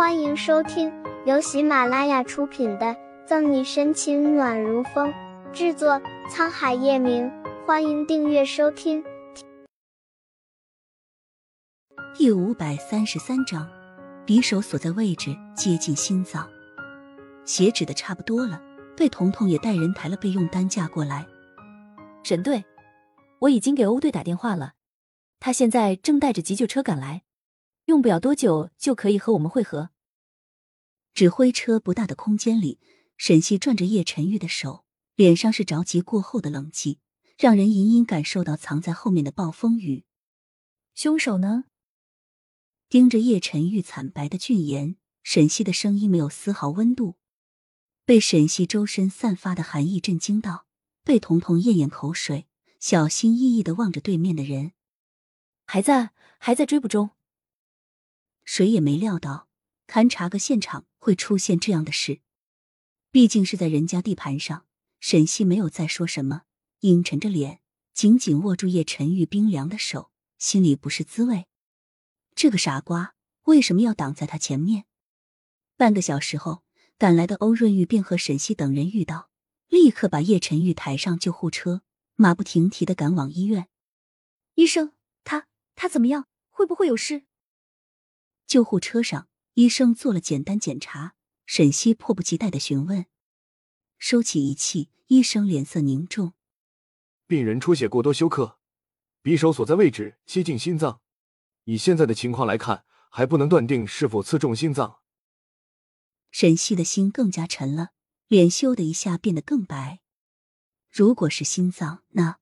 欢迎收听由喜马拉雅出品的《赠你深情暖如风》，制作沧海夜明。欢迎订阅收听。第五百三十三章，匕首所在位置接近心脏，血止的差不多了。贝彤彤也带人抬了备用担架过来。沈队，我已经给欧队打电话了，他现在正带着急救车赶来。用不了多久就可以和我们会合。指挥车不大的空间里，沈西攥着叶晨玉的手，脸上是着急过后的冷寂，让人隐隐感受到藏在后面的暴风雨。凶手呢？盯着叶晨玉惨白的俊颜，沈西的声音没有丝毫温度。被沈西周身散发的寒意震惊到，被彤彤咽咽口水，小心翼翼的望着对面的人，还在还在追捕中。谁也没料到，勘察个现场会出现这样的事。毕竟是在人家地盘上，沈西没有再说什么，阴沉着脸，紧紧握住叶晨玉冰凉的手，心里不是滋味。这个傻瓜为什么要挡在他前面？半个小时后，赶来的欧润玉便和沈西等人遇到，立刻把叶晨玉抬上救护车，马不停蹄的赶往医院。医生，他他怎么样？会不会有事？救护车上，医生做了简单检查。沈西迫不及待的询问。收起仪器，医生脸色凝重：“病人出血过多休克，匕首所在位置接近心脏。以现在的情况来看，还不能断定是否刺中心脏。”沈西的心更加沉了，脸咻的一下变得更白。如果是心脏，那……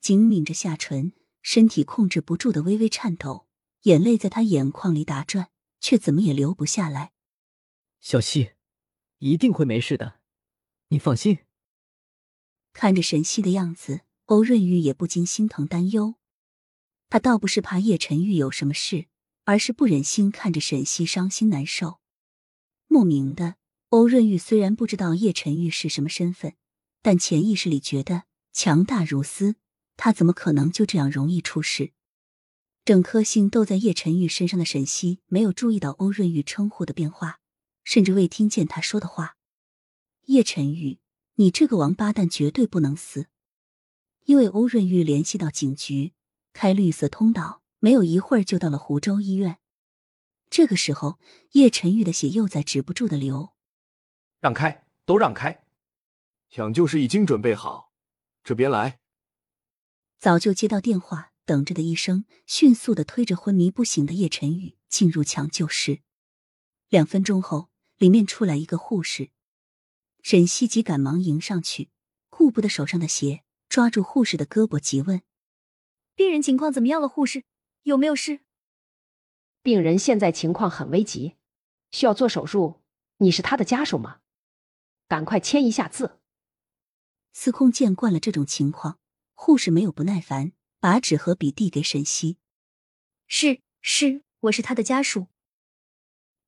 紧抿着下唇，身体控制不住的微微颤抖。眼泪在他眼眶里打转，却怎么也流不下来。小溪，一定会没事的，你放心。看着沈西的样子，欧润玉也不禁心疼担忧。他倒不是怕叶晨玉有什么事，而是不忍心看着沈西伤心难受。莫名的，欧润玉虽然不知道叶晨玉是什么身份，但潜意识里觉得强大如斯，他怎么可能就这样容易出事？整颗心都在叶晨玉身上的沈西没有注意到欧润玉称呼的变化，甚至未听见他说的话。叶晨玉，你这个王八蛋绝对不能死！因为欧润玉联系到警局，开绿色通道，没有一会儿就到了湖州医院。这个时候，叶晨玉的血又在止不住的流。让开，都让开！抢救室已经准备好，这边来。早就接到电话。等着的医生迅速的推着昏迷不醒的叶晨宇进入抢救室。两分钟后，里面出来一个护士。沈西急赶忙迎上去，顾不得手上的血，抓住护士的胳膊急问：“病人情况怎么样了？护士有没有事？”病人现在情况很危急，需要做手术。你是他的家属吗？赶快签一下字。司空见惯了这种情况，护士没有不耐烦。把纸和笔递给沈西，是是，我是他的家属。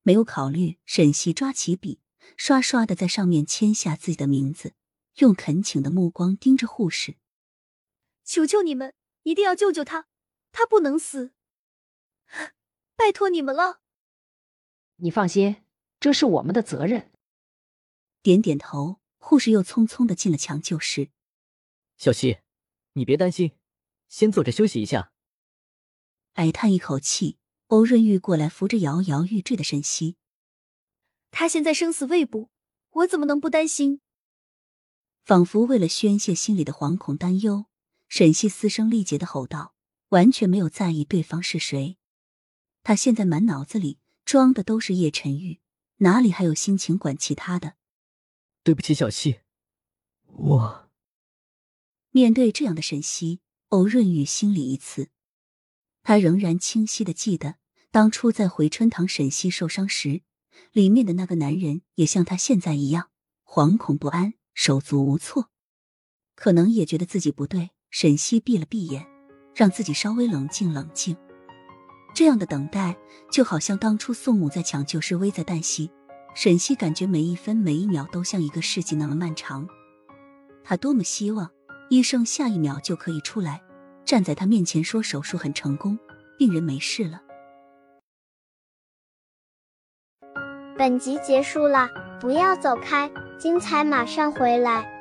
没有考虑，沈西抓起笔，刷刷的在上面签下自己的名字，用恳请的目光盯着护士：“求求你们，一定要救救他，他不能死，拜托你们了。”你放心，这是我们的责任。点点头，护士又匆匆的进了抢救室。小西，你别担心。先坐着休息一下。矮叹一口气，欧润玉过来扶着摇摇欲坠的沈西。他现在生死未卜，我怎么能不担心？仿佛为了宣泄心里的惶恐担忧，沈西嘶声力竭的吼道，完全没有在意对方是谁。他现在满脑子里装的都是叶晨玉，哪里还有心情管其他的？对不起，小西，我面对这样的沈西。欧润玉心里一刺，他仍然清晰的记得当初在回春堂沈西受伤时，里面的那个男人也像他现在一样惶恐不安、手足无措。可能也觉得自己不对，沈西闭了闭眼，让自己稍微冷静冷静。这样的等待，就好像当初宋母在抢救时危在旦夕，沈西感觉每一分每一秒都像一个世纪那么漫长。他多么希望。医生下一秒就可以出来，站在他面前说手术很成功，病人没事了。本集结束了，不要走开，精彩马上回来。